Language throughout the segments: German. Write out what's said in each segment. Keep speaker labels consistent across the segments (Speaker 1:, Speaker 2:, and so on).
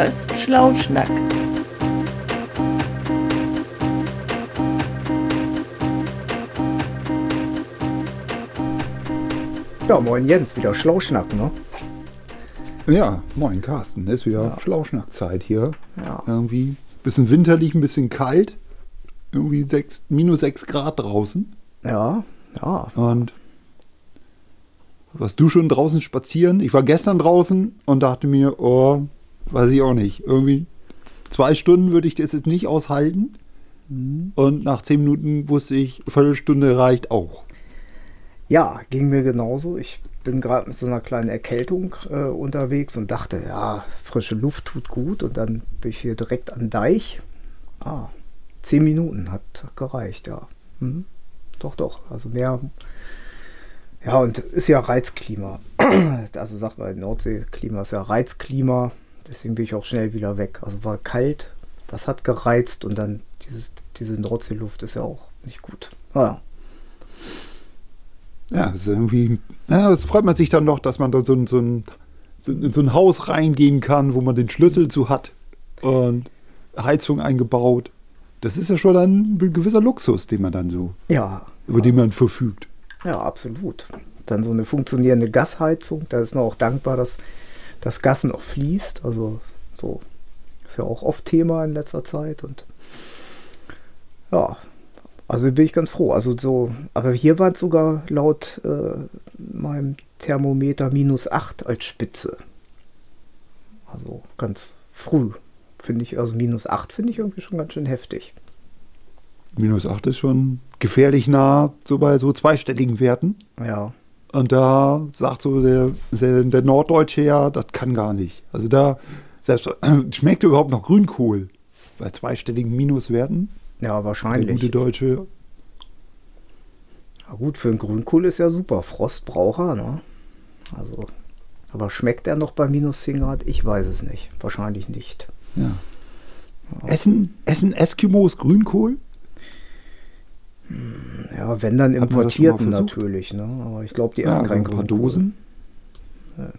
Speaker 1: Podcast Schlauschnack.
Speaker 2: Ja, moin Jens, wieder Schlauschnack, ne?
Speaker 3: Ja, moin Carsten, ist wieder
Speaker 2: Ja.
Speaker 3: Schlauschnackzeit hier.
Speaker 2: Ja.
Speaker 3: Irgendwie bisschen winterlich, ein bisschen kalt. Irgendwie sechs, minus 6 Grad draußen.
Speaker 2: Ja, ja.
Speaker 3: Und warst du schon draußen spazieren? Ich war gestern draußen und dachte mir, oh, weiß ich auch nicht. Irgendwie zwei Stunden würde ich das jetzt nicht aushalten. Und nach zehn Minuten wusste ich, Viertelstunde reicht auch.
Speaker 2: Ja, ging mir genauso. Ich bin gerade mit so einer kleinen Erkältung äh, unterwegs und dachte, ja, frische Luft tut gut. Und dann bin ich hier direkt an den Deich. Ah, zehn Minuten hat gereicht, ja. Mhm. Doch, doch. Also mehr. Ja, und ist ja Reizklima. Also sagt man, Nordseeklima ist ja Reizklima. Deswegen bin ich auch schnell wieder weg. Also war kalt, das hat gereizt und dann dieses, diese Nordseeluft ist ja auch nicht gut. Naja.
Speaker 3: Ja, das ist irgendwie, ja, das freut man sich dann doch, dass man da so, ein- so, ein, so in so ein Haus reingehen kann, wo man den Schlüssel zu hat und Heizung eingebaut. Das ist ja schon ein gewisser Luxus, den man dann so,
Speaker 2: Ja,
Speaker 3: über den man verfügt.
Speaker 2: Ja, absolut. Dann so eine funktionierende Gasheizung. Da ist man auch dankbar, dass das Gas noch fließt. Also so ist ja auch oft Thema in letzter Zeit. Und ja, also bin ich ganz froh. Also so, aber hier war es sogar laut äh, meinem Thermometer minus 8 als Spitze. Also ganz früh. Finde ich, also minus 8 finde ich irgendwie schon ganz schön heftig.
Speaker 3: Minus 8 ist schon gefährlich nah, so bei so zweistelligen Werten.
Speaker 2: Ja.
Speaker 3: Und da sagt so der, der, der Norddeutsche ja, das kann gar nicht. Also da, selbst schmeckt überhaupt noch Grünkohl bei zweistelligen Minuswerten.
Speaker 2: Ja,
Speaker 3: Der
Speaker 2: wahrscheinlich.
Speaker 3: gute Deutsche
Speaker 2: Na gut, für einen Grünkohl ist ja super. Frost braucht er, ne? Also, aber schmeckt er noch bei minus 10 Grad? Ich weiß es nicht. Wahrscheinlich nicht.
Speaker 3: Ja. Essen, essen Eskimos Grünkohl?
Speaker 2: Ja, wenn dann importierten natürlich, ne? Aber ich glaube, die
Speaker 3: Ja,
Speaker 2: essen
Speaker 3: so
Speaker 2: keinen
Speaker 3: ein paar. Dosen?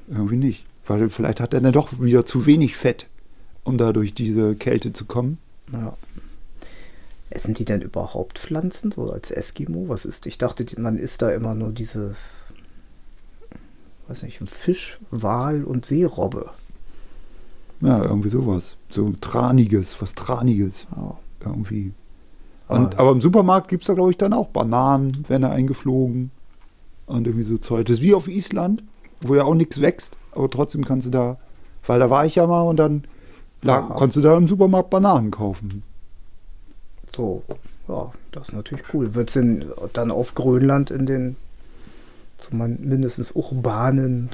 Speaker 3: Irgendwie nicht. Weil vielleicht hat er dann doch wieder zu wenig Fett, um da durch diese Kälte zu kommen.
Speaker 2: Ja. Essen die denn überhaupt Pflanzen, so als Eskimo? Was ist? Ich dachte, man isst da immer nur diese, weiß nicht, Fisch, Wal und Seerobbe.
Speaker 3: Ja, irgendwie sowas. So Traniges, was Traniges.
Speaker 2: Ja.
Speaker 3: Irgendwie.
Speaker 2: Ah.
Speaker 3: Und, aber im Supermarkt gibt es da, glaube ich, dann auch Bananen, werden da eingeflogen. Und irgendwie so Zeug. Das ist wie auf Island, wo ja auch nichts wächst, aber trotzdem kannst du da, weil da war ich ja mal und dann lag,
Speaker 2: Aha.
Speaker 3: konntest du da im Supermarkt Bananen kaufen.
Speaker 2: So, ja, das ist natürlich cool. Wird es denn dann auf Grönland in den mindestens urbanen,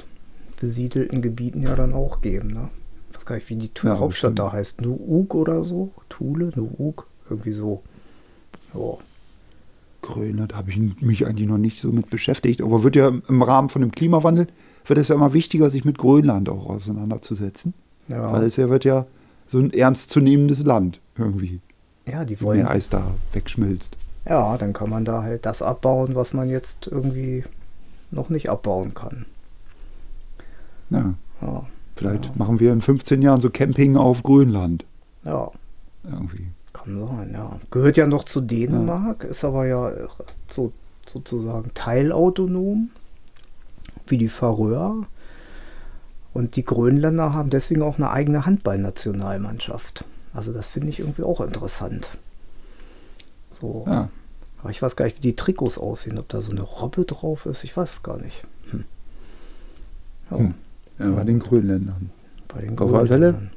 Speaker 2: besiedelten Gebieten ja dann auch geben, ne? Ich weiß gar nicht, wie die
Speaker 3: Ja,
Speaker 2: Hauptstadt
Speaker 3: bestimmt.
Speaker 2: da heißt. Nuuk oder so? Thule, Nuuk? Irgendwie so. Ja.
Speaker 3: Grönland habe ich mich eigentlich noch nicht so mit beschäftigt, aber wird ja im Rahmen von dem Klimawandel, wird es ja immer wichtiger, sich mit Grönland auch auseinanderzusetzen.
Speaker 2: Ja,
Speaker 3: Weil es ja wird ja so ein ernstzunehmendes Land irgendwie,
Speaker 2: ja, die wollen.
Speaker 3: mehr Eis da wegschmilzt.
Speaker 2: Ja, dann kann man da halt das abbauen, was man jetzt irgendwie noch nicht abbauen kann.
Speaker 3: Ja,
Speaker 2: Ja,
Speaker 3: vielleicht
Speaker 2: Ja.
Speaker 3: machen wir in 15 Jahren so Camping auf Grönland
Speaker 2: ja
Speaker 3: irgendwie.
Speaker 2: Kann sein, ja. Gehört ja noch zu Dänemark, ist aber ja so, sozusagen teilautonom, wie die Färöer. Und die Grönländer haben deswegen auch eine eigene Handballnationalmannschaft. Also das finde ich irgendwie auch interessant. So.
Speaker 3: Ja,
Speaker 2: Aber ich weiß gar nicht, wie die Trikots aussehen, ob da so eine Robbe drauf ist. Ich weiß es gar nicht. Hm. Ja,
Speaker 3: Hm. ja bei den Grönländern.
Speaker 2: bei den. Grönländern.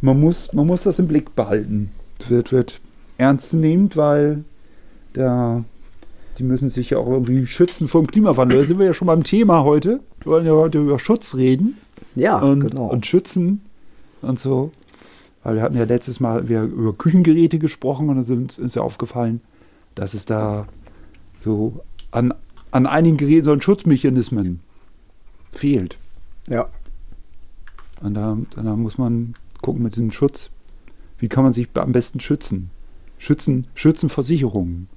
Speaker 3: Man muss, man muss das im Blick behalten. Wird, wird ernstzunehmend, weil da, die müssen sich ja auch irgendwie schützen vor dem Klimawandel. Da sind wir ja schon beim Thema heute. Wir wollen ja heute über Schutz reden
Speaker 2: Ja,
Speaker 3: und,
Speaker 2: genau.
Speaker 3: und schützen und so. Weil wir hatten ja letztes Mal wir über Küchengeräte gesprochen und da sind uns ja aufgefallen, dass es da so an, an einigen Geräten so ein Schutzmechanismen fehlt.
Speaker 2: ja,
Speaker 3: Und da, da muss man gucken mit diesem Schutz. Wie kann man sich am besten schützen? Schützen, schützen Versicherungen.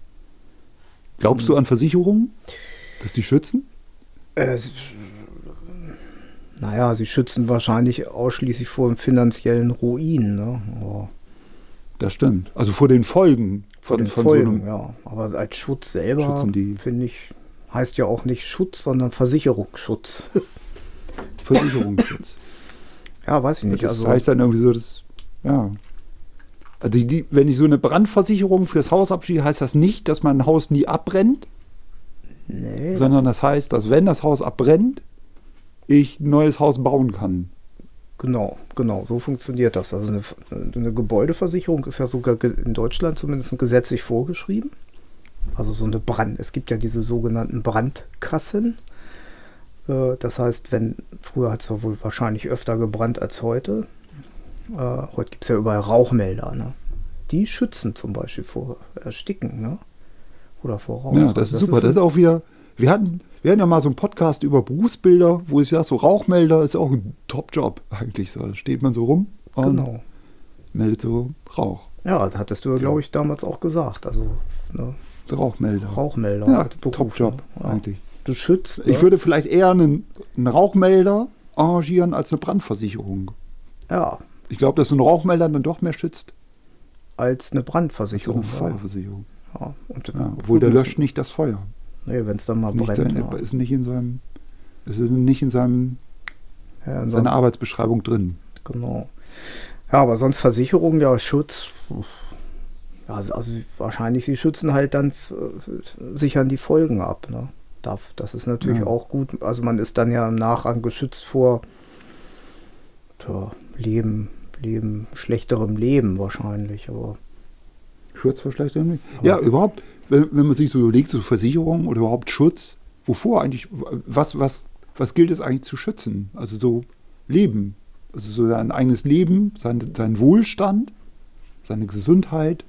Speaker 3: Glaubst du an Versicherungen? Dass die schützen?
Speaker 2: Äh, Naja, sie schützen wahrscheinlich ausschließlich vor dem finanziellen Ruin. Ne? Aber
Speaker 3: Das stimmt. Also vor den Folgen
Speaker 2: vor
Speaker 3: von,
Speaker 2: den
Speaker 3: von
Speaker 2: Folgen,
Speaker 3: so einem
Speaker 2: ja. Aber als Schutz selber, finde ich, heißt ja auch nicht Schutz, sondern Versicherungsschutz.
Speaker 3: Versicherungsschutz.
Speaker 2: ja, weiß ich nicht.
Speaker 3: das
Speaker 2: also,
Speaker 3: heißt dann irgendwie so, das, ja. Also die, die, wenn ich so eine Brandversicherung fürs Haus abschließe, heißt das nicht, dass mein Haus nie abbrennt,
Speaker 2: nee,
Speaker 3: sondern das heißt, dass wenn das Haus abbrennt, ich ein neues Haus bauen kann.
Speaker 2: Genau, genau, so funktioniert das. Also eine, eine Gebäudeversicherung ist ja sogar in Deutschland zumindest gesetzlich vorgeschrieben. Also so eine Brand. Es gibt ja diese sogenannten Brandkassen. Äh, Das heißt, wenn früher hat es wohl wahrscheinlich öfter gebrannt als heute. Äh, Heute gibt es ja überall Rauchmelder. Ne? Die schützen zum Beispiel vor Ersticken, ne? Oder vor Rauch.
Speaker 3: Ja, das ist super. das ist auch wieder. Wir hatten, wir hatten ja mal so einen Podcast über Berufsbilder, wo ich sage, so Rauchmelder ist auch ein Top-Job eigentlich. So, da steht man so rum und
Speaker 2: Genau.
Speaker 3: meldet so Rauch.
Speaker 2: Ja, das hattest du, glaube ich, damals auch gesagt. Also ne?
Speaker 3: Rauchmelder.
Speaker 2: Rauchmelder
Speaker 3: Ja, Top-Job
Speaker 2: ne? Ja.
Speaker 3: eigentlich.
Speaker 2: Du schützt.
Speaker 3: Ich
Speaker 2: ne?
Speaker 3: würde vielleicht eher einen, einen Rauchmelder arrangieren als eine Brandversicherung.
Speaker 2: Ja,
Speaker 3: Ich glaube, dass so ein Rauchmelder dann doch mehr schützt
Speaker 2: als eine
Speaker 3: als so
Speaker 2: Brandversicherung.
Speaker 3: eine Feuerversicherung.
Speaker 2: Ja,
Speaker 3: Ja, obwohl der löscht nicht das Feuer.
Speaker 2: Nee, wenn es dann mal
Speaker 3: Ist nicht,
Speaker 2: brennt.
Speaker 3: sein,
Speaker 2: ja.
Speaker 3: ist nicht in seinem, ist nicht in seinem
Speaker 2: Ja, in
Speaker 3: seiner Arbeitsbeschreibung drin.
Speaker 2: genau. Ja, aber sonst Versicherung, ja, Schutz. Ja, also, also wahrscheinlich, sie schützen halt dann, äh, sichern die Folgen ab. Ne? Darf, das ist natürlich
Speaker 3: Ja.
Speaker 2: auch gut. Also man ist dann ja im Nachrang geschützt vor tja, Leben, Leben, schlechterem Leben wahrscheinlich. Aber
Speaker 3: Schutzverschlechterung? Ja, überhaupt, wenn, wenn man sich so überlegt, so Versicherung oder überhaupt Schutz, wovor eigentlich, was, was, was gilt es eigentlich zu schützen? Also so Leben, also so sein eigenes Leben, sein, sein Wohlstand, seine Gesundheit.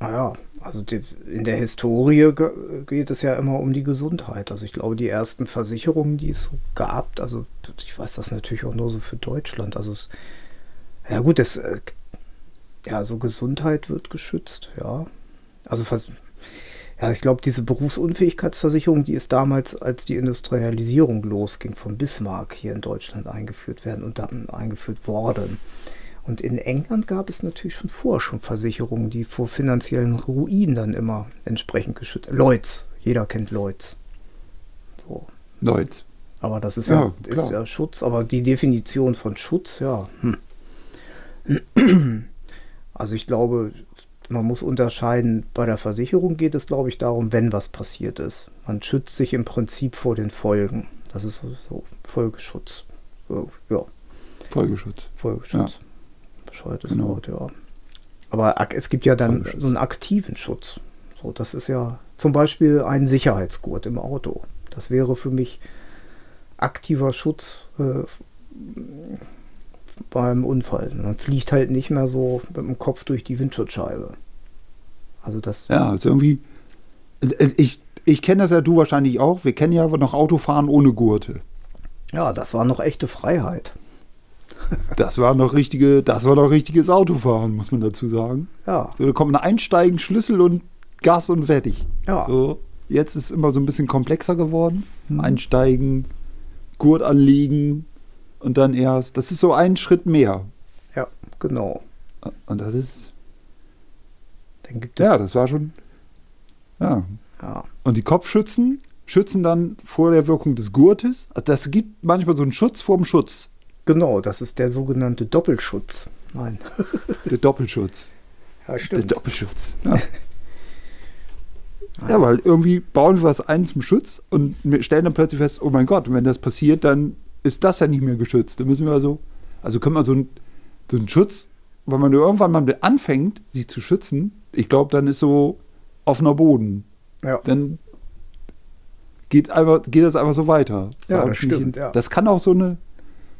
Speaker 2: Naja, also die, in der Historie ge geht es ja immer um die Gesundheit. Also ich glaube, die ersten Versicherungen, die es so gab, also ich weiß das natürlich auch nur so für Deutschland. Also es, ja gut, das, äh, ja, so Gesundheit wird geschützt, ja. Also fast, ja, ich glaube, diese Berufsunfähigkeitsversicherung, die ist damals, als die Industrialisierung losging, von Bismarck hier in Deutschland eingeführt werden und dann eingeführt worden. Und in England gab es natürlich schon vorher schon Versicherungen, die vor finanziellen Ruinen dann immer entsprechend geschützt. Lloyds, jeder kennt Lloyds. So.
Speaker 3: Leute.
Speaker 2: Aber das ist
Speaker 3: Ja,
Speaker 2: ja, ist ja Schutz, aber die Definition von Schutz, ja. Hm. Also ich glaube, man muss unterscheiden, bei der Versicherung geht es, glaube ich, darum, wenn was passiert ist. Man schützt sich im Prinzip vor den Folgen. Das ist so, so Folgeschutz. So, ja,
Speaker 3: Folgeschutz.
Speaker 2: Folgeschutz. Bescheuertes
Speaker 3: Genau.
Speaker 2: Wort, ja. Aber es gibt ja dann so einen aktiven Schutz. So, das ist ja zum Beispiel ein Sicherheitsgurt im Auto. Das wäre für mich aktiver Schutz äh, beim Unfall. Man fliegt halt nicht mehr so mit dem Kopf durch die Windschutzscheibe. Also das,
Speaker 3: Ja, ist irgendwie. äh, Ich, ich kenne das ja, du wahrscheinlich auch. Wir kennen ja noch Autofahren ohne Gurte.
Speaker 2: ja, das war noch echte Freiheit.
Speaker 3: Das war noch richtige, das war noch richtiges Autofahren, muss man dazu sagen.
Speaker 2: Ja,
Speaker 3: So, da kommt ein Einsteigen, Schlüssel und Gas und fertig.
Speaker 2: ja,
Speaker 3: So, jetzt ist es immer so ein bisschen komplexer geworden.
Speaker 2: Mhm.
Speaker 3: Einsteigen, Gurt anlegen und dann erst. Das ist so ein Schritt mehr.
Speaker 2: ja, genau.
Speaker 3: Und das ist,
Speaker 2: Dann gibt es
Speaker 3: ja, das war schon. Ja.
Speaker 2: ja,
Speaker 3: Und die Kopfschützen schützen dann vor der Wirkung des Gurtes. Also das gibt manchmal so einen Schutz vorm Schutz.
Speaker 2: Genau, das ist der sogenannte Doppelschutz. Nein.
Speaker 3: Der Doppelschutz.
Speaker 2: Ja,
Speaker 3: Der Doppelschutz. Ja. ja, weil irgendwie bauen wir was ein zum Schutz und wir stellen dann plötzlich fest, oh mein Gott, wenn das passiert, dann ist das ja nicht mehr geschützt. Dann müssen wir also, also können wir so, ein, so einen Schutz, wenn man irgendwann mal anfängt, sich zu schützen, ich glaube, dann ist so offener Boden.
Speaker 2: Ja.
Speaker 3: Dann geht, einfach, geht das einfach so weiter.
Speaker 2: Ja, das stimmt, ja.
Speaker 3: Das kann auch so eine,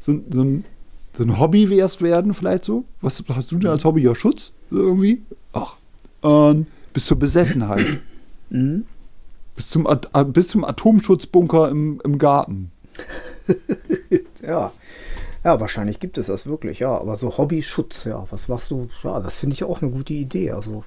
Speaker 3: so, so ein, so ein Hobby erst werden, vielleicht so. Was hast du denn als Hobby? Ja, Schutz? So irgendwie? Ach. Und bis zur Besessenheit.
Speaker 2: Mhm.
Speaker 3: bis, zum, At- äh, bis zum Atomschutzbunker im, im Garten.
Speaker 2: Ja. Ja, wahrscheinlich gibt es das wirklich, ja. Aber so Hobbyschutz, ja, was machst du? Ja, das finde ich auch eine gute Idee. Also,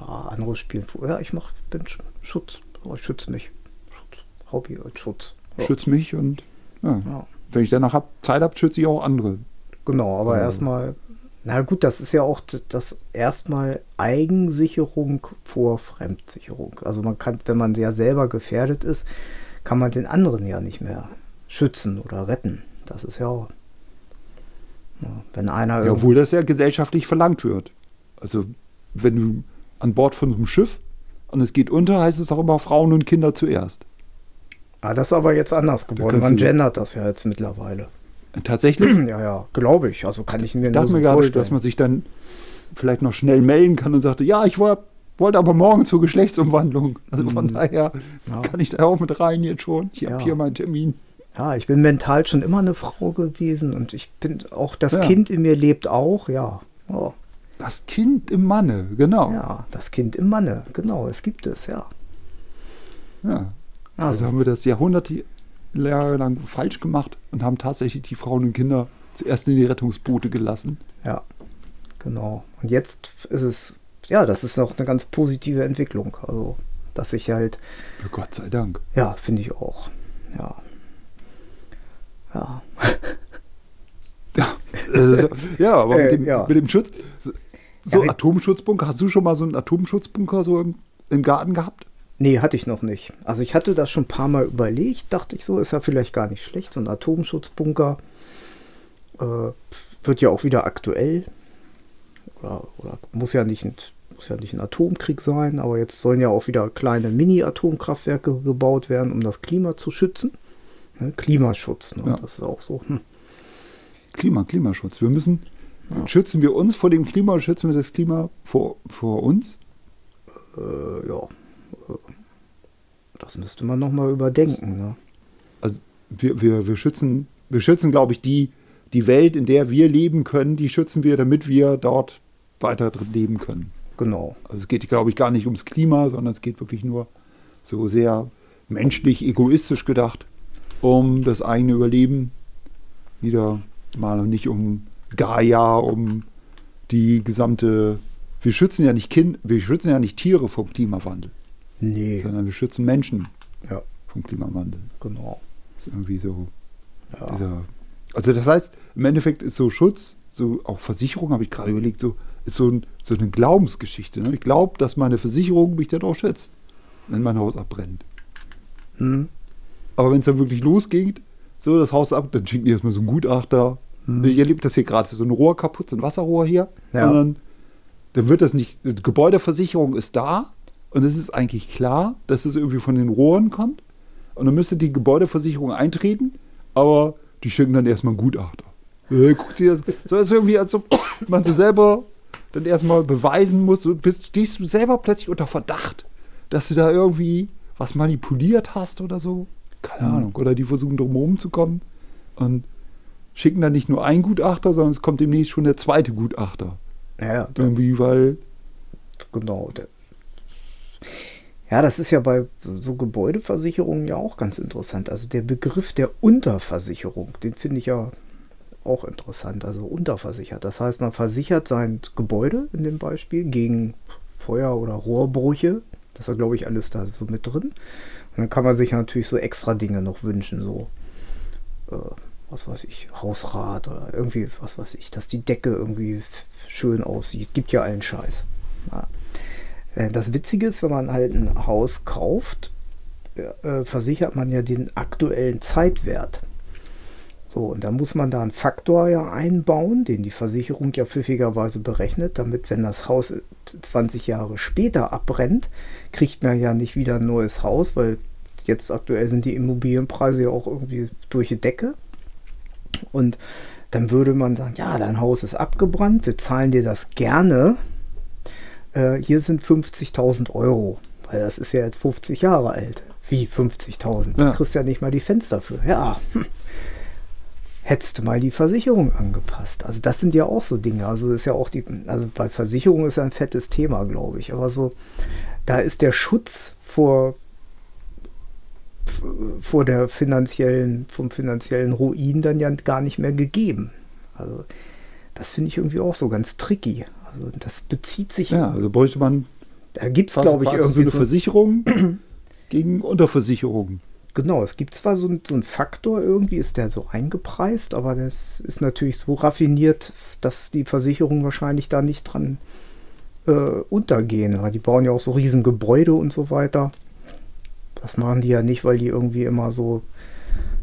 Speaker 2: ja, andere spielen vor. Ja, ich mach, bin Sch- Schutz. Oh, ich schütze mich. Schutz. Hobby als Schutz. Ja.
Speaker 3: Schütz mich und Ja.
Speaker 2: Ja.
Speaker 3: Wenn ich danach hab, Zeit habe, schütze ich auch andere.
Speaker 2: Genau, aber
Speaker 3: Ja.
Speaker 2: erstmal, na gut, das ist ja auch das erstmal Eigensicherung vor Fremdsicherung. Also man kann, wenn man ja selber gefährdet ist, kann man den anderen ja nicht mehr schützen oder retten. Das ist ja auch. Ja, wenn einer
Speaker 3: Ja, obwohl das ja gesellschaftlich verlangt wird. Also, wenn du an Bord von einem Schiff und es geht unter, heißt es auch immer Frauen und Kinder zuerst.
Speaker 2: Ah, das ist aber jetzt anders geworden. Man gendert das ja jetzt mittlerweile.
Speaker 3: Tatsächlich
Speaker 2: Ja, ja, glaube ich. Also kann ich mir
Speaker 3: Ich
Speaker 2: nur so
Speaker 3: gerade,
Speaker 2: vorstellen.
Speaker 3: dass man sich dann vielleicht noch schnell melden kann und sagte, ja, ich woll- wollte aber morgen zur Geschlechtsumwandlung. Also von
Speaker 2: Mhm.
Speaker 3: daher
Speaker 2: Ja.
Speaker 3: kann ich da auch mit rein jetzt schon. Ich
Speaker 2: Ja.
Speaker 3: habe hier meinen Termin.
Speaker 2: Ja, ich bin mental schon immer eine Frau gewesen und ich bin auch, das
Speaker 3: Ja.
Speaker 2: Kind in mir lebt auch, ja. Oh,
Speaker 3: Das Kind im Manne, genau.
Speaker 2: ja, das Kind im Manne, genau, es gibt es, ja.
Speaker 3: Ja.
Speaker 2: Also,
Speaker 3: Also haben wir das Jahrhunderte lang falsch gemacht und haben tatsächlich die Frauen und Kinder zuerst in die Rettungsboote gelassen.
Speaker 2: ja, genau. Und jetzt ist es, ja, das ist noch eine ganz positive Entwicklung. Also, dass ich halt,
Speaker 3: Ja, Gott sei Dank.
Speaker 2: ja, finde ich auch, ja. Ja,
Speaker 3: Ja, ja aber
Speaker 2: Äh,
Speaker 3: mit, dem,
Speaker 2: ja.
Speaker 3: mit dem Schutz. So, so
Speaker 2: Ja,
Speaker 3: Atomschutzbunker, hast du schon mal so einen Atomschutzbunker so im, im Garten gehabt?
Speaker 2: Nee, hatte ich noch nicht. Also ich hatte das schon ein paar Mal überlegt, dachte ich so, ist ja vielleicht gar nicht schlecht. So ein Atomschutzbunker äh, wird ja auch wieder aktuell. Oder, oder muss ja nicht ein, muss ja nicht ein Atomkrieg sein, aber jetzt sollen ja auch wieder kleine Mini-Atomkraftwerke gebaut werden, um das Klima zu schützen. Ne? Klimaschutz, ne?
Speaker 3: Ja.
Speaker 2: das ist auch so. Hm.
Speaker 3: Klima, Klimaschutz. Wir müssen, schützen wir uns vor dem Klima schützen wir das Klima vor, vor uns?
Speaker 2: Äh, ja, das müsste man nochmal überdenken. Ne?
Speaker 3: Also wir, wir, wir schützen, wir schützen, glaube ich, die, die Welt, in der wir leben können, die schützen wir, damit wir dort weiter drin leben können.
Speaker 2: Genau.
Speaker 3: Also es geht, glaube ich, gar nicht ums Klima, sondern es geht wirklich nur so sehr menschlich, egoistisch gedacht, um das eigene Überleben wieder mal und nicht um Gaia, um die gesamte. Wir schützen ja nicht Kind, wir schützen ja nicht Tiere vom Klimawandel,
Speaker 2: Nee,
Speaker 3: sondern wir schützen Menschen
Speaker 2: ja,
Speaker 3: vom Klimawandel.
Speaker 2: genau.
Speaker 3: Das ist irgendwie so
Speaker 2: Ja.
Speaker 3: dieser. Also das heißt, im Endeffekt ist so Schutz, so auch Versicherung, habe ich gerade überlegt, so ist so, ein, so eine Glaubensgeschichte. Ne? Ich glaube, dass meine Versicherung mich dann auch schützt, wenn mein Haus abbrennt.
Speaker 2: Hm.
Speaker 3: Aber wenn es dann wirklich losgeht, so das Haus ab, dann schicken die erstmal so einen Gutachter. Ich erlebe das hier gerade, so ein Rohr kaputt, so ein Wasserrohr hier.
Speaker 2: Ja.
Speaker 3: Und dann, dann wird das nicht, die Gebäudeversicherung ist da und es ist eigentlich klar, dass es irgendwie von den Rohren kommt. Und dann müsste die Gebäudeversicherung eintreten, aber die schicken dann erstmal einen Gutachter. Äh, guckt sie das, so ist irgendwie, als ob man so selber dann erstmal beweisen muss, so bist, stehst du selber plötzlich unter Verdacht, dass du da irgendwie was manipuliert hast oder so. Keine Ahnung. Oder die versuchen drumherum zu kommen und schicken dann nicht nur einen Gutachter, sondern es kommt demnächst schon der zweite Gutachter.
Speaker 2: Ja, ja,
Speaker 3: Irgendwie, weil
Speaker 2: genau. Der, ja, das ist ja bei so Gebäudeversicherungen ja auch ganz interessant. Also der Begriff der Unterversicherung, den finde ich ja auch interessant. Also unterversichert. Das heißt, man versichert sein Gebäude in dem Beispiel gegen Feuer- oder Rohrbrüche. Das ist ja, glaube ich, alles da so mit drin. Und dann kann man sich natürlich so extra Dinge noch wünschen, so äh, was weiß ich, Hausrat oder irgendwie, was weiß ich, dass die Decke irgendwie schön aussieht. Gibt ja allen Scheiß. Ja. Äh, Das Witzige ist, wenn man halt ein Haus kauft, äh, versichert man ja den aktuellen Zeitwert. So, und da muss man da einen Faktor ja einbauen, den die Versicherung ja pfiffigerweise berechnet, damit, wenn das Haus 20 Jahre später abbrennt, kriegt man ja nicht wieder ein neues Haus, weil jetzt aktuell sind die Immobilienpreise ja auch irgendwie durch die Decke. Und dann würde man sagen, ja, dein Haus ist abgebrannt, wir zahlen dir das gerne. Äh, hier sind 50.000 Euro, weil das ist ja jetzt 50 Jahre alt. Wie 50.000?
Speaker 3: Ja.
Speaker 2: Du kriegst ja nicht mal die Fenster für. Ja, hm. hättest du mal die Versicherung angepasst. Also das sind ja auch so Dinge. Also das ist ja auch die, also bei Versicherung ist ja ein fettes Thema, glaube ich. Aber so, da ist der Schutz vor vor der finanziellen, vom finanziellen Ruin dann ja gar nicht mehr gegeben. Also das finde ich irgendwie auch so ganz tricky. Also das bezieht sich,
Speaker 3: ja, also bräuchte man
Speaker 2: da gibt es glaube ich
Speaker 3: quasi so
Speaker 2: irgendwie
Speaker 3: eine Versicherung gegen Unterversicherung.
Speaker 2: Genau, es gibt zwar so, so einen Faktor, irgendwie ist der so eingepreist, aber das ist natürlich so raffiniert, dass die Versicherungen wahrscheinlich da nicht dran äh, untergehen. Weil die bauen ja auch so riesen Gebäude und so weiter. Das machen die ja nicht, weil die irgendwie immer so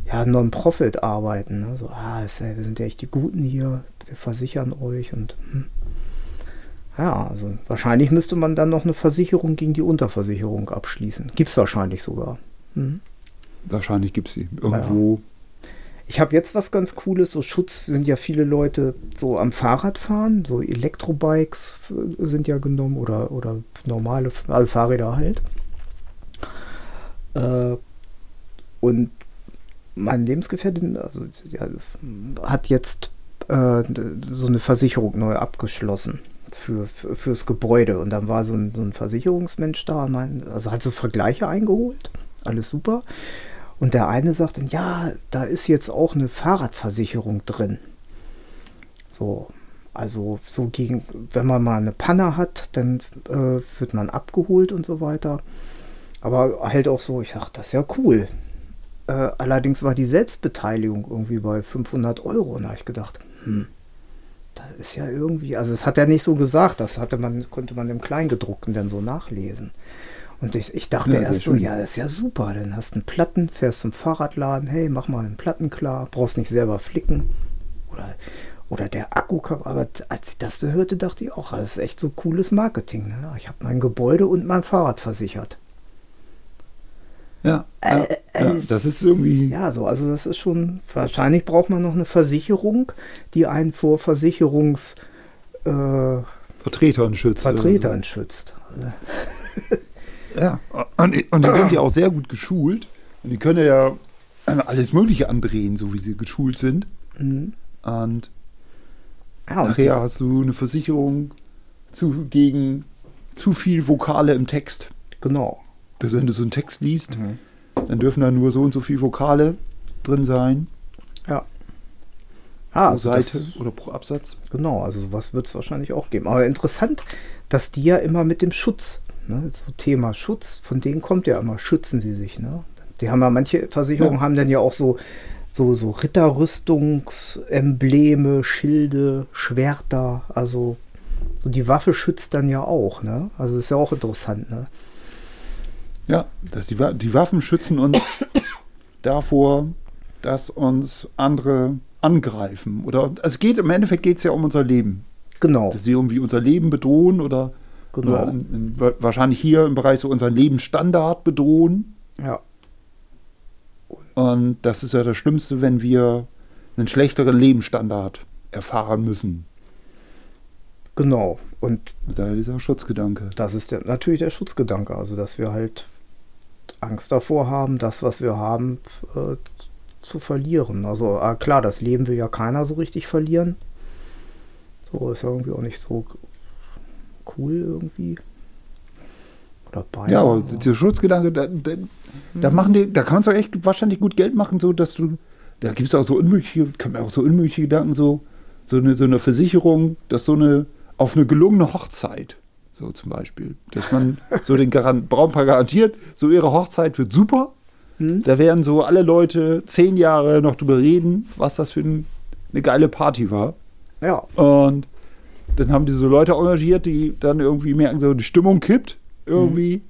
Speaker 2: ja, Non-Profit arbeiten. Ne? So, ah, ist wir sind ja echt die Guten hier, wir versichern euch und hm. Ja, also wahrscheinlich müsste man dann noch eine Versicherung gegen die Unterversicherung abschließen. Gibt es wahrscheinlich sogar. Hm.
Speaker 3: Wahrscheinlich gibt es sie. Irgendwo.
Speaker 2: Ich habe jetzt was ganz Cooles, so Schutz sind ja viele Leute so am Fahrradfahren, so Elektrobikes sind ja genommen oder, oder normale also Fahrräder halt. Äh, und mein Lebensgefährtin also, ja, hat jetzt äh, so eine Versicherung neu abgeschlossen für, für, fürs Gebäude. Und dann war so ein, so ein Versicherungsmensch da, mein, also hat so Vergleiche eingeholt, alles super. Und der eine sagt dann, ja, da ist jetzt auch eine Fahrradversicherung drin. So, also so gegen, wenn man mal eine Panne hat, dann äh, wird man abgeholt und so weiter. Aber halt auch so, ich sag, das ist ja cool. Äh, allerdings war die Selbstbeteiligung irgendwie bei 500 Euro. Und da habe ich gedacht, hm, das ist ja irgendwie, also es hat er nicht so gesagt, das hatte man, konnte man im Kleingedruckten dann so nachlesen. Und ich, ich dachte
Speaker 3: Ja,
Speaker 2: erst so,
Speaker 3: schön.
Speaker 2: ja, das ist ja super, dann hast du einen Platten, fährst zum Fahrradladen, hey, mach mal einen Platten klar, brauchst nicht selber flicken. Oder, oder der Akku, aber als ich das so hörte, dachte ich auch, das ist echt so cooles Marketing. Ne? Ich habe mein Gebäude und mein Fahrrad versichert.
Speaker 3: Ja,
Speaker 2: Äh,
Speaker 3: ja, das ist irgendwie.
Speaker 2: Ja, so, also das ist schon, wahrscheinlich braucht man noch eine Versicherung, die einen vor Versicherungs äh,
Speaker 3: Vertretern schützt.
Speaker 2: Vertretern schützt.
Speaker 3: So. Ja, und, die- und die sind ja auch sehr gut geschult. Und die können ja alles Mögliche andrehen, so wie sie geschult sind.
Speaker 2: mhm.
Speaker 3: Und
Speaker 2: ja, und
Speaker 3: nachher hast du eine Versicherung zu, gegen zu viel Vokale im Text.
Speaker 2: genau.
Speaker 3: Dass wenn du so einen Text liest,
Speaker 2: Mhm.
Speaker 3: dann dürfen da nur so und so viele Vokale drin sein.
Speaker 2: Ja. Ah,
Speaker 3: pro
Speaker 2: also
Speaker 3: Seite
Speaker 2: das,
Speaker 3: oder pro Absatz.
Speaker 2: genau, also sowas wird es wahrscheinlich auch geben. Aber interessant, dass die ja immer mit dem Schutz, ne, so Thema Schutz, von denen kommt ja immer, schützen sie sich, ne? Die haben ja, manche Versicherungen
Speaker 3: Ja.
Speaker 2: haben dann ja auch so, so, so Ritterrüstungsembleme, Schilde, Schwerter, also so die Waffe schützt dann ja auch, ne? Also ist ja auch interessant, ne?
Speaker 3: Ja, dass die, die Waffen schützen uns davor, dass uns andere angreifen. Oder es geht im Endeffekt geht es ja um unser Leben.
Speaker 2: Genau,
Speaker 3: Dass sie irgendwie unser Leben bedrohen oder,
Speaker 2: genau.
Speaker 3: oder in, in, wa- wahrscheinlich hier im Bereich so unseren Lebensstandard bedrohen.
Speaker 2: Ja,
Speaker 3: Und das ist ja das Schlimmste, wenn wir einen schlechteren Lebensstandard erfahren müssen.
Speaker 2: genau. Und
Speaker 3: Daher dieser Schutzgedanke.
Speaker 2: das ist der, natürlich der Schutzgedanke, also dass wir halt Angst davor haben, das, was wir haben, äh, zu verlieren. Also ah, klar, das Leben will ja keiner so richtig verlieren. So ist ja irgendwie auch nicht so cool irgendwie. Oder beinahe.
Speaker 3: Ja, aber dieser Schutzgedanke, da, da, da machen die, da kannst du echt wahrscheinlich gut Geld machen, so dass du, da gibt es auch so unmögliche, kann man auch so unmögliche Gedanken, so, so eine, so eine Versicherung, dass so eine, auf eine gelungene Hochzeit, so zum Beispiel, dass man so den Garan Braunpaar garantiert, so ihre Hochzeit wird super,
Speaker 2: Hm?
Speaker 3: da werden so alle Leute zehn Jahre noch drüber reden, was das für ein, eine geile Party war.
Speaker 2: ja,
Speaker 3: Und dann haben die so Leute engagiert, die dann irgendwie merken, so die Stimmung kippt irgendwie.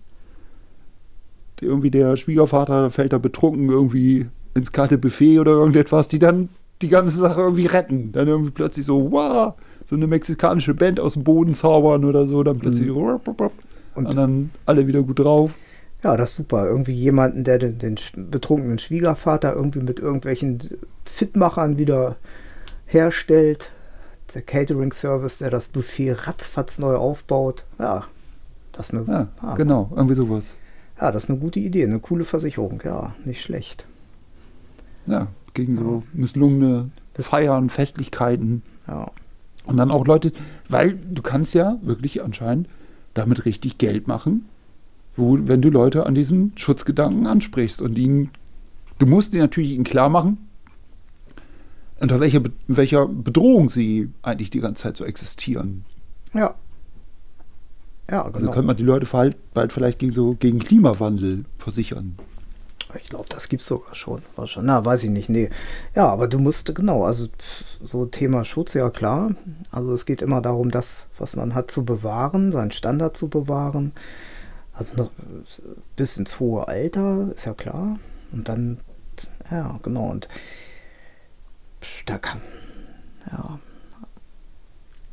Speaker 3: Die irgendwie der Schwiegervater fällt da betrunken irgendwie ins kalte Buffet oder irgendetwas, die dann die ganze Sache irgendwie retten. Dann irgendwie plötzlich so, wow, so eine mexikanische Band aus dem Boden zaubern oder so, dann plötzlich
Speaker 2: Und-
Speaker 3: und, dann alle wieder gut drauf.
Speaker 2: ja, das ist super. Irgendwie jemanden, der den, den betrunkenen Schwiegervater irgendwie mit irgendwelchen Fitmachern wieder herstellt. Der Catering-Service, der das Buffet ratzfatz neu aufbaut. Ja, das ist eine,
Speaker 3: Ja,
Speaker 2: ah,
Speaker 3: genau, irgendwie sowas.
Speaker 2: Ja, das ist eine gute Idee, eine coole Versicherung, ja, nicht schlecht.
Speaker 3: Ja, gegen so misslungene Feiern, Festlichkeiten.
Speaker 2: Ja,
Speaker 3: Und dann auch Leute, weil du kannst ja wirklich anscheinend damit richtig Geld machen, wo, wenn du Leute an diesem Schutzgedanken ansprichst und ihnen, du musst dir natürlich ihnen klar machen, unter welcher, welcher Bedrohung sie eigentlich die ganze Zeit so existieren.
Speaker 2: ja. Ja,
Speaker 3: Also
Speaker 2: genau.
Speaker 3: könnte man die Leute bald, bald vielleicht gegen so gegen Klimawandel versichern.
Speaker 2: Ich glaube, das gibt es sogar schon. Wahrscheinlich. Na, weiß ich nicht. Nee. Ja, aber du musst, genau, also so Thema Schutz, ja klar. Also es geht immer darum, das, was man hat, zu bewahren, seinen Standard zu bewahren. Also noch bis ins hohe Alter, ist ja klar. Und dann, ja, genau. Und da kann, ja,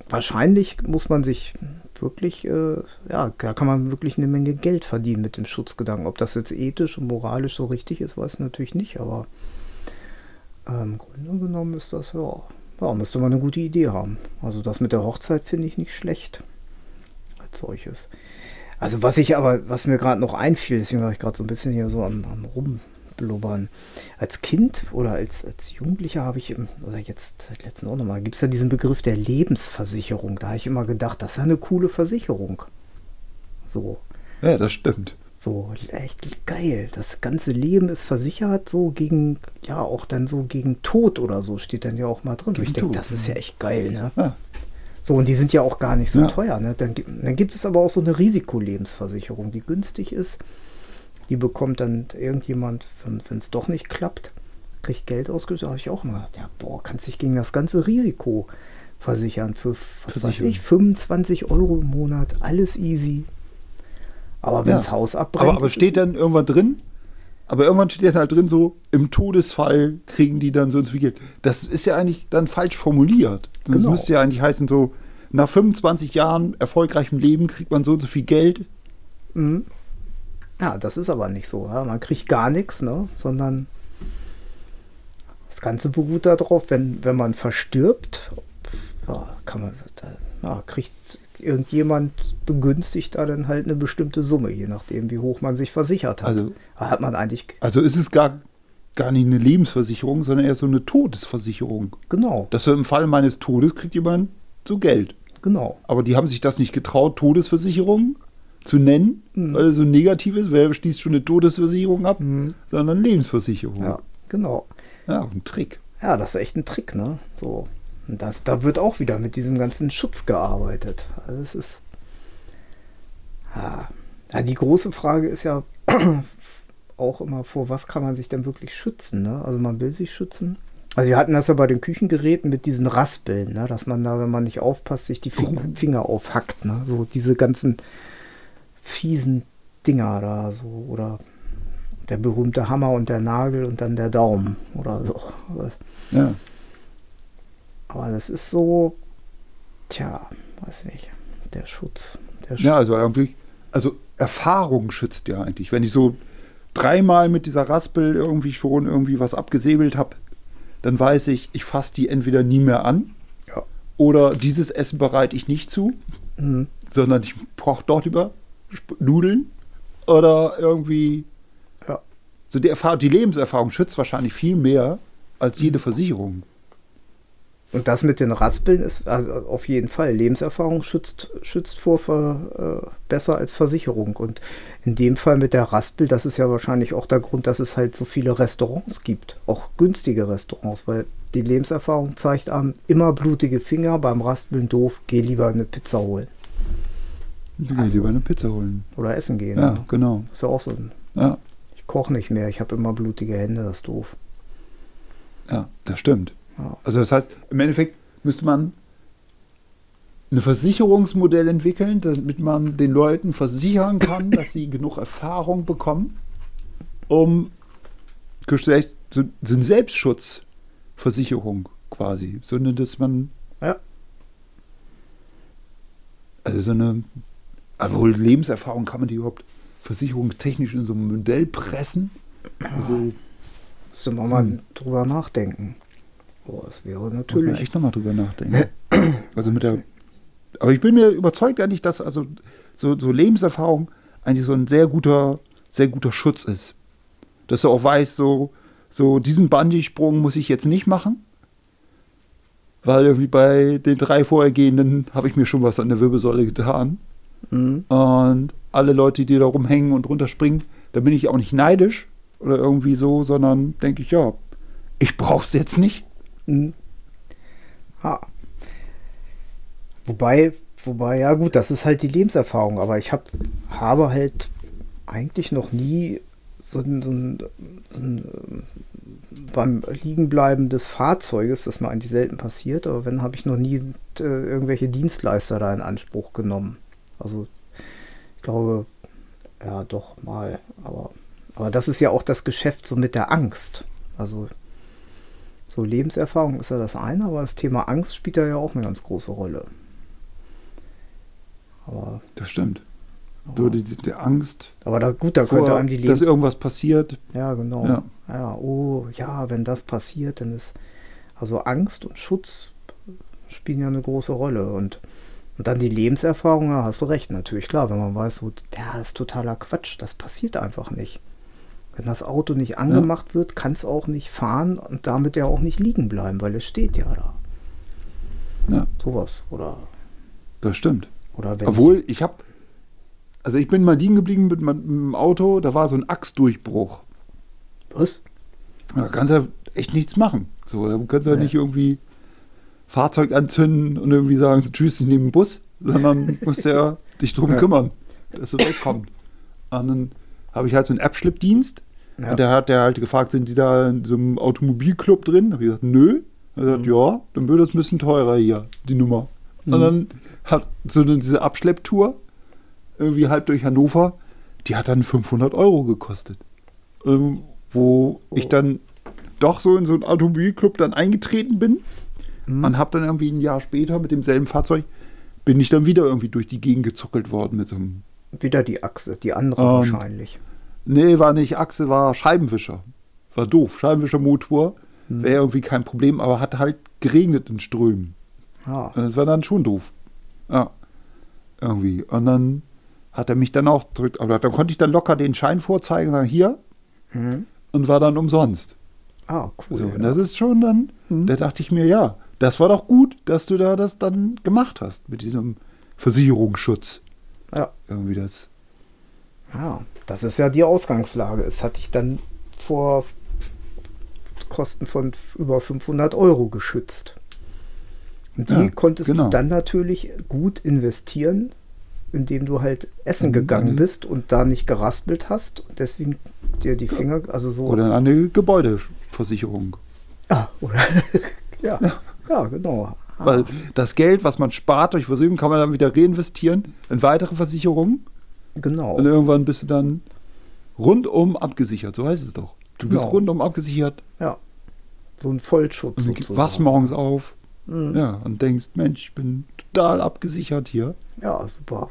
Speaker 2: wahrscheinlich muss man sich wirklich, äh, ja, da kann man wirklich eine Menge Geld verdienen mit dem Schutzgedanken. Ob das jetzt ethisch und moralisch so richtig ist, weiß ich natürlich nicht, aber äh, im Grunde genommen ist das, ja, ja, müsste man eine gute Idee haben. Also das mit der Hochzeit finde ich nicht schlecht als solches. Also was ich aber, was mir gerade noch einfiel, deswegen war ich gerade so ein bisschen hier so am, am Rumblubbern. Als Kind oder als, als Jugendlicher habe ich, oder jetzt letztens auch nochmal, gibt es ja diesen Begriff der Lebensversicherung. Da habe ich immer gedacht, das ist ja eine coole Versicherung. So.
Speaker 3: Ja, das stimmt.
Speaker 2: So, echt geil. Das ganze Leben ist versichert, so gegen, ja, auch dann so gegen Tod oder so steht dann ja auch mal drin.
Speaker 3: Gegen
Speaker 2: ich denke, das ist ja
Speaker 3: ja.
Speaker 2: echt geil, ne?
Speaker 3: Ja.
Speaker 2: So, und die sind ja auch gar nicht so
Speaker 3: Ja.
Speaker 2: teuer. Ne? Dann, dann gibt es aber auch so eine Risikolebensversicherung, die günstig ist. Die bekommt dann irgendjemand, wenn es doch nicht klappt, kriegt Geld ausgeschüttet. Da habe ich auch mal gedacht, ja, boah, kannst dich gegen das ganze Risiko versichern für, was weiß ich, 25 Euro im Monat, alles easy. Aber wenn
Speaker 3: Ja.
Speaker 2: das Haus abbrennt.
Speaker 3: Aber, aber steht dann irgendwann drin? Aber irgendwann steht dann halt drin so, im Todesfall kriegen die dann so und so viel Geld. Das ist ja eigentlich dann falsch formuliert. Das
Speaker 2: Genau.
Speaker 3: müsste ja eigentlich heißen so, nach 25 Jahren erfolgreichem Leben kriegt man so und so viel Geld.
Speaker 2: Mhm. Ja, das ist aber nicht so. Ja? Man kriegt gar nichts, ne? sondern das Ganze beruht darauf, wenn, wenn man verstirbt, ja, kann man, da, ja, kriegt irgendjemand begünstigt da dann halt eine bestimmte Summe, je nachdem, wie hoch man sich versichert hat.
Speaker 3: Also-
Speaker 2: hat man eigentlich,
Speaker 3: Also ist es gar, gar nicht eine Lebensversicherung, sondern eher so eine Todesversicherung.
Speaker 2: genau,
Speaker 3: Dass im Fall meines Todes kriegt jemand so Geld.
Speaker 2: genau.
Speaker 3: Aber die haben sich das nicht getraut, Todesversicherung zu nennen,
Speaker 2: Mhm.
Speaker 3: weil es so negativ ist. Wer schließt schon eine Todesversicherung ab?
Speaker 2: Mhm.
Speaker 3: Sondern Lebensversicherung.
Speaker 2: Ja, genau.
Speaker 3: ja, ein Trick.
Speaker 2: Ja, das ist echt ein Trick, ne? So. Und das, da wird auch wieder mit diesem ganzen Schutz gearbeitet. Also es ist. Ja. ja, die große Frage ist ja auch immer, vor was kann man sich denn wirklich schützen? Ne? Also man will sich schützen. Also wir hatten das ja bei den Küchengeräten mit diesen Raspeln, ne? dass man da, wenn man nicht aufpasst, sich die Fing Finger aufhackt. Ne? So diese ganzen fiesen Dinger da so oder der berühmte Hammer und der Nagel und dann der Daumen oder so. Aber-
Speaker 3: Ja.
Speaker 2: Aber das ist so, tja, weiß nicht, der Schutz. Der Schutz.
Speaker 3: ja, also irgendwie, also Erfahrung schützt ja eigentlich. Wenn ich so dreimal mit dieser Raspel irgendwie schon irgendwie was abgesäbelt habe, dann weiß ich, ich fasse die entweder nie mehr an
Speaker 2: Ja.
Speaker 3: oder dieses Essen bereite ich nicht zu,
Speaker 2: Mhm.
Speaker 3: sondern ich brauche dort über Sp- Nudeln oder irgendwie
Speaker 2: Ja.
Speaker 3: so die Erfahrung, die Lebenserfahrung schützt wahrscheinlich viel mehr als jede Versicherung.
Speaker 2: Und das mit den Raspeln ist also auf jeden Fall. Lebenserfahrung schützt, schützt vor äh, besser als Versicherung. Und in dem Fall mit der Raspel, das ist ja wahrscheinlich auch der Grund, dass es halt so viele Restaurants gibt. Auch günstige Restaurants, weil die Lebenserfahrung zeigt an, immer blutige Finger, beim Raspeln doof, geh lieber eine Pizza holen.
Speaker 3: Ich gehe lieber eine Pizza holen.
Speaker 2: Oder essen gehen.
Speaker 3: Ja,
Speaker 2: ne?
Speaker 3: genau.
Speaker 2: Das ist ja auch so.
Speaker 3: Ja,
Speaker 2: Ich koche nicht mehr, ich habe immer blutige Hände, das ist doof.
Speaker 3: ja, das stimmt.
Speaker 2: Ja.
Speaker 3: Also das heißt, im Endeffekt müsste man ein Versicherungsmodell entwickeln, damit man den Leuten versichern kann, dass sie genug Erfahrung bekommen, um vielleicht so, so eine Selbstschutzversicherung quasi, sondern dass man
Speaker 2: Ja.
Speaker 3: also so eine obwohl Lebenserfahrung kann man die überhaupt versicherungstechnisch in so ein Modell pressen? Also
Speaker 2: Müsste man mal drüber nachdenken. Boah, das wäre natürlich.
Speaker 3: echt nochmal drüber nachdenken. also mit der. Aber ich bin mir überzeugt eigentlich, dass also so, so Lebenserfahrung eigentlich so ein sehr guter, sehr guter Schutz ist. Dass du auch weißt, so, so diesen Bungee-Sprung muss ich jetzt nicht machen. Weil irgendwie bei den drei vorhergehenden habe ich mir schon was an der Wirbelsäule getan.
Speaker 2: Mhm.
Speaker 3: Und alle Leute, die da rumhängen und runterspringen, da bin ich auch nicht neidisch oder irgendwie so, sondern denke ich, ja, ich brauche es jetzt nicht.
Speaker 2: Mhm. Ah. Wobei, wobei, ja gut, das ist halt die Lebenserfahrung, aber ich hab, habe halt eigentlich noch nie so ein, so ein, so ein ähm, beim Liegenbleiben des Fahrzeuges, das mir eigentlich selten passiert, aber wenn, habe ich noch nie äh, irgendwelche Dienstleister da in Anspruch genommen. Also ich glaube, ja doch mal, aber, aber das ist ja auch das Geschäft so mit der Angst. Also so Lebenserfahrung ist ja das eine, aber das Thema Angst spielt da ja auch eine ganz große Rolle.
Speaker 3: Aber, das stimmt. So die, die Angst.
Speaker 2: Aber da gut, da
Speaker 3: vor,
Speaker 2: könnte einem die
Speaker 3: Dass irgendwas passiert.
Speaker 2: Ja, genau.
Speaker 3: Ja.
Speaker 2: Ja. oh, ja, wenn das passiert, dann ist also Angst und Schutz spielen ja eine große Rolle und und dann die Lebenserfahrung, ja, hast du recht, natürlich klar, wenn man weiß, so, ja, das ist totaler Quatsch, das passiert einfach nicht. Wenn das Auto nicht angemacht wird, kann es auch nicht fahren und damit ja auch nicht liegen bleiben, weil es steht ja da.
Speaker 3: Ja,
Speaker 2: Sowas. Oder,
Speaker 3: das stimmt.
Speaker 2: oder
Speaker 3: Obwohl, ich habe, also ich bin mal liegen geblieben mit meinem Auto, da war so ein Achsdurchbruch.
Speaker 2: was?
Speaker 3: Da kannst du ja echt nichts machen. So, da kannst du ja
Speaker 2: Nee.
Speaker 3: nicht irgendwie Fahrzeug anzünden und irgendwie sagen, so, tschüss, ich nehme den Bus, sondern musst ja dich drum
Speaker 2: Ja.
Speaker 3: kümmern, dass du wegkommst. Und dann habe ich halt so einen App-Schleppdienst
Speaker 2: Ja.
Speaker 3: und der hat der halt gefragt, sind die da in so einem Automobilclub drin? Da habe ich gesagt, nö. Er hat gesagt,
Speaker 2: Mhm.
Speaker 3: ja, dann wird das ein bisschen teurer hier, die Nummer.
Speaker 2: Mhm.
Speaker 3: Und dann hat so eine, diese Abschlepptour, irgendwie halb durch Hannover, die hat dann 500 Euro gekostet. Ähm, wo
Speaker 2: Oh.
Speaker 3: ich dann doch so in so einen Automobilclub dann eingetreten bin
Speaker 2: Mhm.
Speaker 3: und habe dann irgendwie ein Jahr später mit demselben Fahrzeug bin ich dann wieder irgendwie durch die Gegend gezuckelt worden mit so einem.
Speaker 2: Wieder die Achse, die andere
Speaker 3: Ähm,
Speaker 2: wahrscheinlich.
Speaker 3: Nee, war nicht Achse, war Scheibenwischer. War doof. Scheibenwischermotor
Speaker 2: Hm.
Speaker 3: wäre irgendwie kein Problem, aber hat halt geregnet in Strömen.
Speaker 2: Ja.
Speaker 3: Das war dann schon doof. Ja. Irgendwie. Und dann hat er mich dann auch drückt, aber dann konnte ich dann locker den Schein vorzeigen, sagen, hier,
Speaker 2: Mhm.
Speaker 3: und war dann umsonst.
Speaker 2: Ah, cool.
Speaker 3: So,
Speaker 2: ja.
Speaker 3: und das ist schon dann,
Speaker 2: Mhm.
Speaker 3: da dachte ich mir, ja, das war doch gut, dass du da das dann gemacht hast mit diesem Versicherungsschutz.
Speaker 2: ja.
Speaker 3: Irgendwie das.
Speaker 2: Ja, das ist ja die Ausgangslage. Es hat dich dann vor Kosten von über 500 Euro geschützt. Und die
Speaker 3: Ja,
Speaker 2: konntest
Speaker 3: genau.
Speaker 2: du dann natürlich gut investieren, indem du halt essen
Speaker 3: Mhm,
Speaker 2: gegangen bist und da nicht geraspelt hast. Und deswegen dir die Finger, also so.
Speaker 3: Oder eine Gebäudeversicherung.
Speaker 2: Ah, oder ja, ja, genau. Ah,
Speaker 3: Weil das Geld, was man spart durch Versicherung, kann man dann wieder reinvestieren in weitere Versicherungen.
Speaker 2: genau.
Speaker 3: Und irgendwann bist du dann rundum abgesichert. So heißt es doch. Du bist
Speaker 2: Genau.
Speaker 3: rundum abgesichert.
Speaker 2: Ja. So ein Vollschutz
Speaker 3: Und du wachst morgens auf.
Speaker 2: Mhm.
Speaker 3: Ja, und denkst, Mensch, ich bin total abgesichert hier.
Speaker 2: ja, super.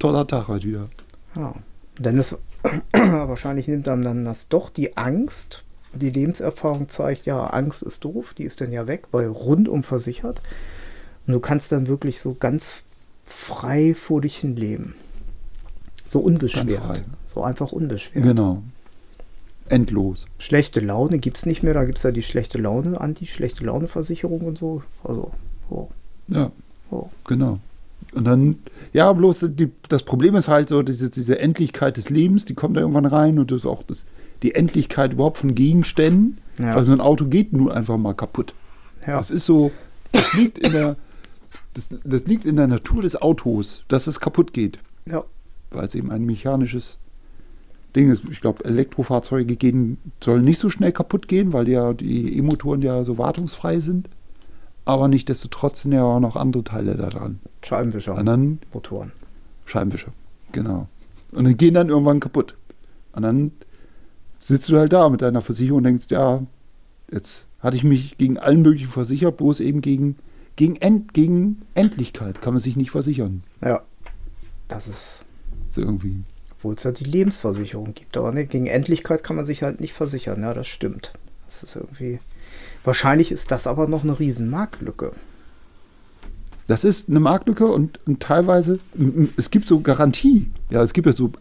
Speaker 3: Toller Tag heute wieder.
Speaker 2: Ja. Denn es wahrscheinlich nimmt einem dann das doch die Angst. Die Lebenserfahrung zeigt, ja, Angst ist doof, die ist dann ja weg, weil rundum versichert. Und du kannst dann wirklich so ganz frei vor dich hin leben. So unbeschwert. So einfach unbeschwert.
Speaker 3: Genau. Endlos.
Speaker 2: Schlechte Laune gibt es nicht mehr, da gibt es ja die schlechte Laune, Anti-schlechte Laune-Versicherung und so. Also, oh,
Speaker 3: Ja,
Speaker 2: oh.
Speaker 3: genau. Und dann, ja, bloß die, das Problem ist halt so, diese, diese Endlichkeit des Lebens, die kommt da irgendwann rein und das ist auch das, die Endlichkeit überhaupt von Gegenständen.
Speaker 2: Ja.
Speaker 3: Weil so ein Auto geht nun einfach mal kaputt.
Speaker 2: Ja.
Speaker 3: Das ist so, das liegt in der, das, das liegt in der Natur des Autos, dass es kaputt geht.
Speaker 2: ja.
Speaker 3: Weil es eben ein mechanisches Ding ist. Ich glaube, Elektrofahrzeuge gehen, sollen nicht so schnell kaputt gehen, weil ja die E-Motoren ja so wartungsfrei sind. Aber nichtsdestotrotz sind ja auch noch andere Teile da dran.
Speaker 2: Scheibenwischer,
Speaker 3: dann
Speaker 2: Motoren.
Speaker 3: Scheibenwischer. Genau. Und dann gehen dann irgendwann kaputt. Und dann sitzt du halt da mit deiner Versicherung und denkst, ja, jetzt hatte ich mich gegen allen möglichen versichert, bloß eben gegen, gegen, End, gegen Endlichkeit kann man sich nicht versichern.
Speaker 2: Ja. Das ist
Speaker 3: So irgendwie.
Speaker 2: Obwohl es ja die Lebensversicherung gibt. Aber ne, gegen Endlichkeit kann man sich halt nicht versichern. Ja, das stimmt. Das ist irgendwie. Wahrscheinlich ist das aber noch eine riesen Marktlücke.
Speaker 3: Das ist eine Marktlücke und, und teilweise, es gibt so Garantie. Ja, es gibt ja so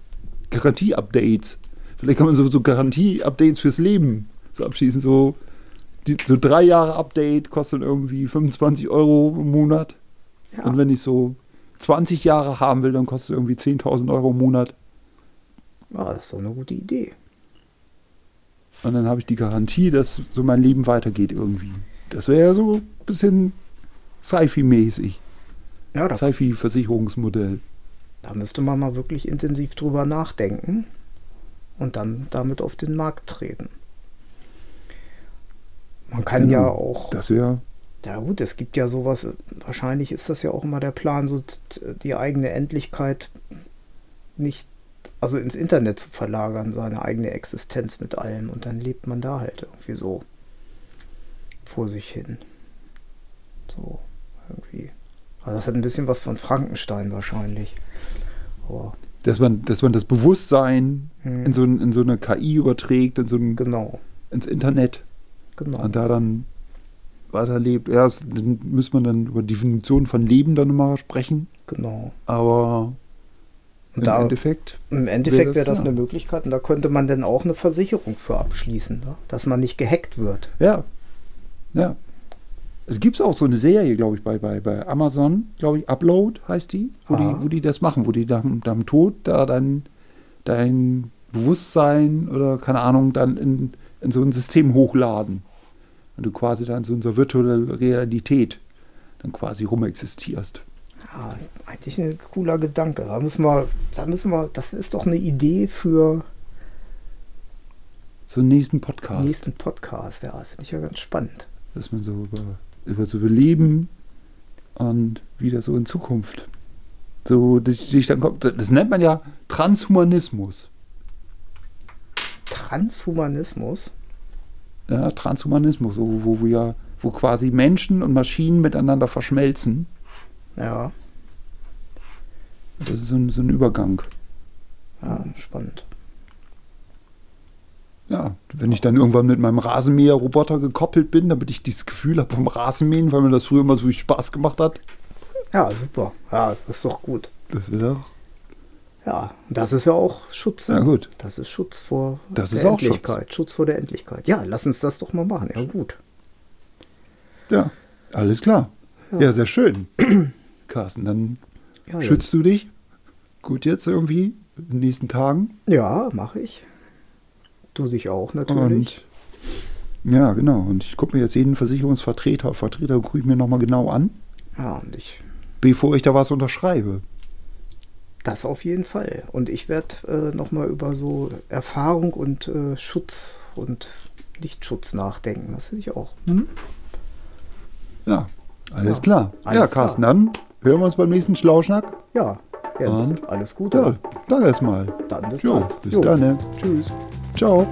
Speaker 3: Garantie-Updates. Vielleicht kann man so, so Garantie-Updates fürs Leben so abschließen. So, die, so drei Jahre Update kostet irgendwie 25 Euro im Monat.
Speaker 2: Ja.
Speaker 3: Und wenn ich so 20 Jahre haben will, dann kostet irgendwie 10.000 Euro im Monat.
Speaker 2: Ja, das ist doch eine gute Idee.
Speaker 3: Und dann habe ich die Garantie, dass so mein Leben weitergeht irgendwie. Das wäre ja so ein bisschen Sci-Fi-mäßig.
Speaker 2: Ja,
Speaker 3: Sci-Fi-Versicherungsmodell.
Speaker 2: da müsste man mal wirklich intensiv drüber nachdenken. Und dann damit auf den Markt treten. Man kann
Speaker 3: Genau.
Speaker 2: ja auch,
Speaker 3: Das wäre
Speaker 2: ja gut, es gibt ja sowas, wahrscheinlich ist das ja auch immer der Plan, so die eigene Endlichkeit nicht, also ins Internet zu verlagern, seine eigene Existenz mit allem und dann lebt man da halt irgendwie so vor sich hin. So, irgendwie. Also das hat ein bisschen was von Frankenstein wahrscheinlich. Aber
Speaker 3: dass man, dass man das Bewusstsein
Speaker 2: Hm.
Speaker 3: in, so, in so eine KI überträgt, in so ein,
Speaker 2: genau,
Speaker 3: ins Internet
Speaker 2: genau.
Speaker 3: und da dann weiterlebt. Ja, das, dann muss man dann über Definition von Leben dann nochmal sprechen,
Speaker 2: genau.
Speaker 3: aber im
Speaker 2: da,
Speaker 3: Endeffekt,
Speaker 2: Im Endeffekt wäre das
Speaker 3: ja.
Speaker 2: eine Möglichkeit und da könnte man dann auch eine Versicherung für abschließen, ne? dass man nicht gehackt wird.
Speaker 3: ja, ja. Es gibt auch so eine Serie, glaube ich, bei, bei, bei Amazon, glaube ich, Upload heißt die, wo,
Speaker 2: Aha.
Speaker 3: die, wo die das machen, wo die nach dem Tod da dann dein Bewusstsein oder keine Ahnung dann in, in so ein System hochladen. Und du quasi dann so in so virtuelle Realität dann quasi rumexistierst.
Speaker 2: Ja, eigentlich ein cooler Gedanke. Da müssen wir, da müssen wir, das ist doch eine Idee für
Speaker 3: So einen nächsten
Speaker 2: den
Speaker 3: Podcast.
Speaker 2: nächsten Podcast. Ja, finde ich ja ganz spannend.
Speaker 3: Dass man so über, über so Überleben und wieder so in Zukunft. So, dass sich dann kommt. Das nennt man ja Transhumanismus.
Speaker 2: Transhumanismus.
Speaker 3: Ja, Transhumanismus, wo, wo wir, wo quasi Menschen und Maschinen miteinander verschmelzen.
Speaker 2: Ja,
Speaker 3: Das ist so ein, so ein Übergang.
Speaker 2: ja, spannend.
Speaker 3: Ja, wenn ich dann irgendwann mit meinem Rasenmäher-Roboter gekoppelt bin, damit ich dieses Gefühl habe vom Rasenmähen, weil mir das früher immer so viel Spaß gemacht hat.
Speaker 2: Ja, super. Ja, das ist doch gut.
Speaker 3: Das wäre doch.
Speaker 2: Ja, das ist ja auch Schutz.
Speaker 3: Ja, gut.
Speaker 2: Das ist Schutz vor
Speaker 3: Das
Speaker 2: der
Speaker 3: ist auch Schutz.
Speaker 2: Endlichkeit. Schutz. vor der Endlichkeit. Ja, lass uns das doch mal machen. Ja, gut.
Speaker 3: Ja, alles klar.
Speaker 2: Ja.
Speaker 3: Ja, sehr schön. Carsten, dann
Speaker 2: Ja,
Speaker 3: schützt du dich gut jetzt irgendwie in den nächsten Tagen.
Speaker 2: Ja, mache ich. Du dich auch natürlich.
Speaker 3: Und ja, genau. Und ich gucke mir jetzt jeden Versicherungsvertreter, Vertreter gucke ich mir nochmal genau an,
Speaker 2: ja, und ich.
Speaker 3: bevor ich da was unterschreibe.
Speaker 2: Das auf jeden Fall. Und ich werde äh, nochmal über so Erfahrung und äh, Schutz und Nichtschutz nachdenken. Das finde ich auch. Hm?
Speaker 3: Ja, alles
Speaker 2: Ja,
Speaker 3: klar.
Speaker 2: alles
Speaker 3: ja, Carsten, dann hören wir uns beim nächsten Schlauschnack.
Speaker 2: Ja, jetzt
Speaker 3: Und?
Speaker 2: alles Gute.
Speaker 3: Ja, danke erstmal.
Speaker 2: Dann bis
Speaker 3: Jo,
Speaker 2: dann.
Speaker 3: bis
Speaker 2: Jo.
Speaker 3: dann. Ne?
Speaker 2: Tschüss.
Speaker 3: Ciao.